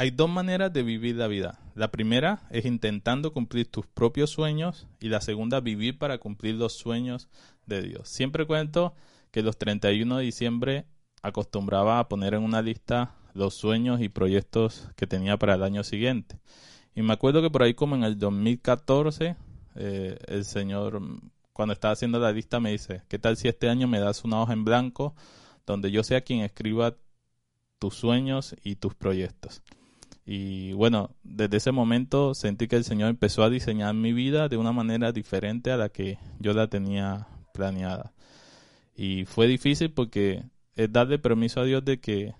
Hay dos maneras de vivir la vida. La primera es intentando cumplir tus propios sueños y la segunda vivir para cumplir los sueños de Dios. Siempre cuento que los 31 de diciembre acostumbraba a poner en una lista los sueños y proyectos que tenía para el año siguiente. Y me acuerdo que por ahí como en el 2014 eh, el Señor cuando estaba haciendo la lista me dice, ¿qué tal si este año me das una hoja en blanco donde yo sea quien escriba tus sueños y tus proyectos? Y bueno, desde ese momento sentí que el Señor empezó a diseñar mi vida de una manera diferente a la que yo la tenía planeada. Y fue difícil porque es darle permiso a Dios de que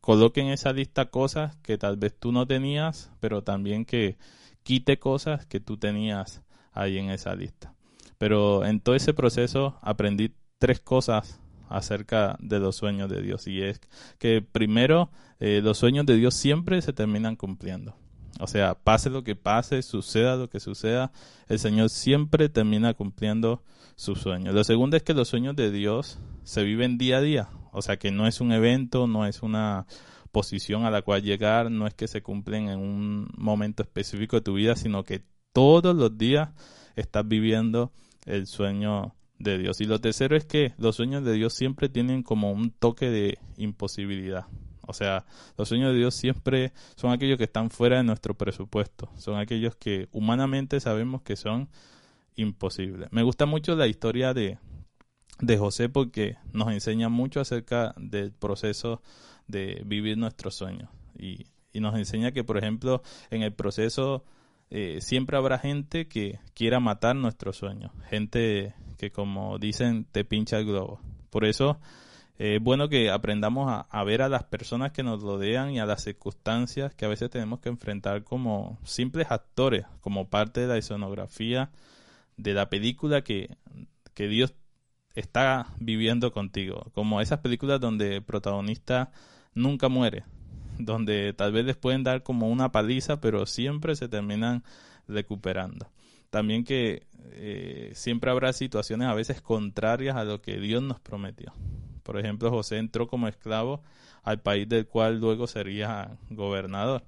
coloque en esa lista cosas que tal vez tú no tenías, pero también que quite cosas que tú tenías ahí en esa lista. Pero en todo ese proceso aprendí tres cosas acerca de los sueños de Dios. Y es que primero, eh, los sueños de Dios siempre se terminan cumpliendo. O sea, pase lo que pase, suceda lo que suceda, el Señor siempre termina cumpliendo sus sueños. Lo segundo es que los sueños de Dios se viven día a día. O sea, que no es un evento, no es una posición a la cual llegar, no es que se cumplen en un momento específico de tu vida, sino que todos los días estás viviendo el sueño de Dios. Y lo tercero es que los sueños de Dios siempre tienen como un toque de imposibilidad. O sea, los sueños de Dios siempre son aquellos que están fuera de nuestro presupuesto. Son aquellos que humanamente sabemos que son imposibles. Me gusta mucho la historia de, de José porque nos enseña mucho acerca del proceso de vivir nuestros sueños. Y, y nos enseña que, por ejemplo, en el proceso eh, siempre habrá gente que quiera matar nuestros sueños, gente que como dicen te pincha el globo. Por eso eh, es bueno que aprendamos a, ver a las personas que nos rodean y a las circunstancias que a veces tenemos que enfrentar como simples actores, como parte de la escenografía de la película que, que Dios está viviendo contigo, como esas películas donde el protagonista nunca muere, donde tal vez les pueden dar como una paliza, pero siempre se terminan recuperando. También que eh, siempre habrá situaciones a veces contrarias a lo que Dios nos prometió. Por ejemplo, José entró como esclavo al país del cual luego sería gobernador.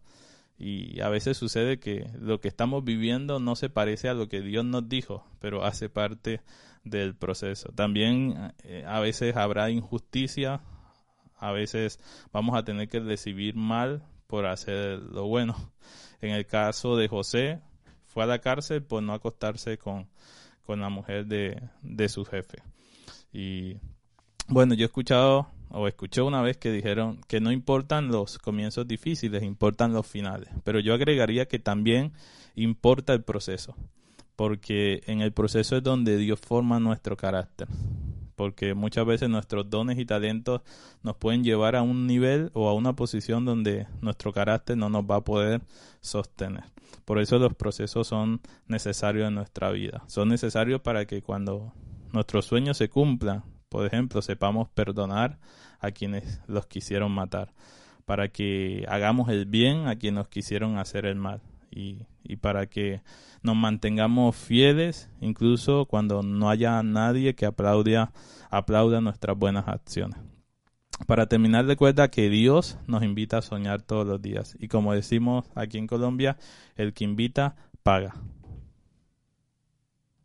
Y a veces sucede que lo que estamos viviendo no se parece a lo que Dios nos dijo, pero hace parte del proceso. También eh, a veces habrá injusticia, a veces vamos a tener que recibir mal por hacer lo bueno. En el caso de José, fue a la cárcel por no acostarse con, con la mujer de, de su jefe. Y bueno, yo he escuchado o escuché una vez que dijeron que no importan los comienzos difíciles, importan los finales. Pero yo agregaría que también importa el proceso, porque en el proceso es donde Dios forma nuestro carácter porque muchas veces nuestros dones y talentos nos pueden llevar a un nivel o a una posición donde nuestro carácter no nos va a poder sostener. Por eso los procesos son necesarios en nuestra vida. Son necesarios para que cuando nuestros sueños se cumplan, por ejemplo, sepamos perdonar a quienes los quisieron matar, para que hagamos el bien a quienes nos quisieron hacer el mal y, y para que nos mantengamos fieles incluso cuando no haya nadie que aplaude, aplauda nuestras buenas acciones. Para terminar, recuerda que Dios nos invita a soñar todos los días. Y como decimos aquí en Colombia, el que invita, paga.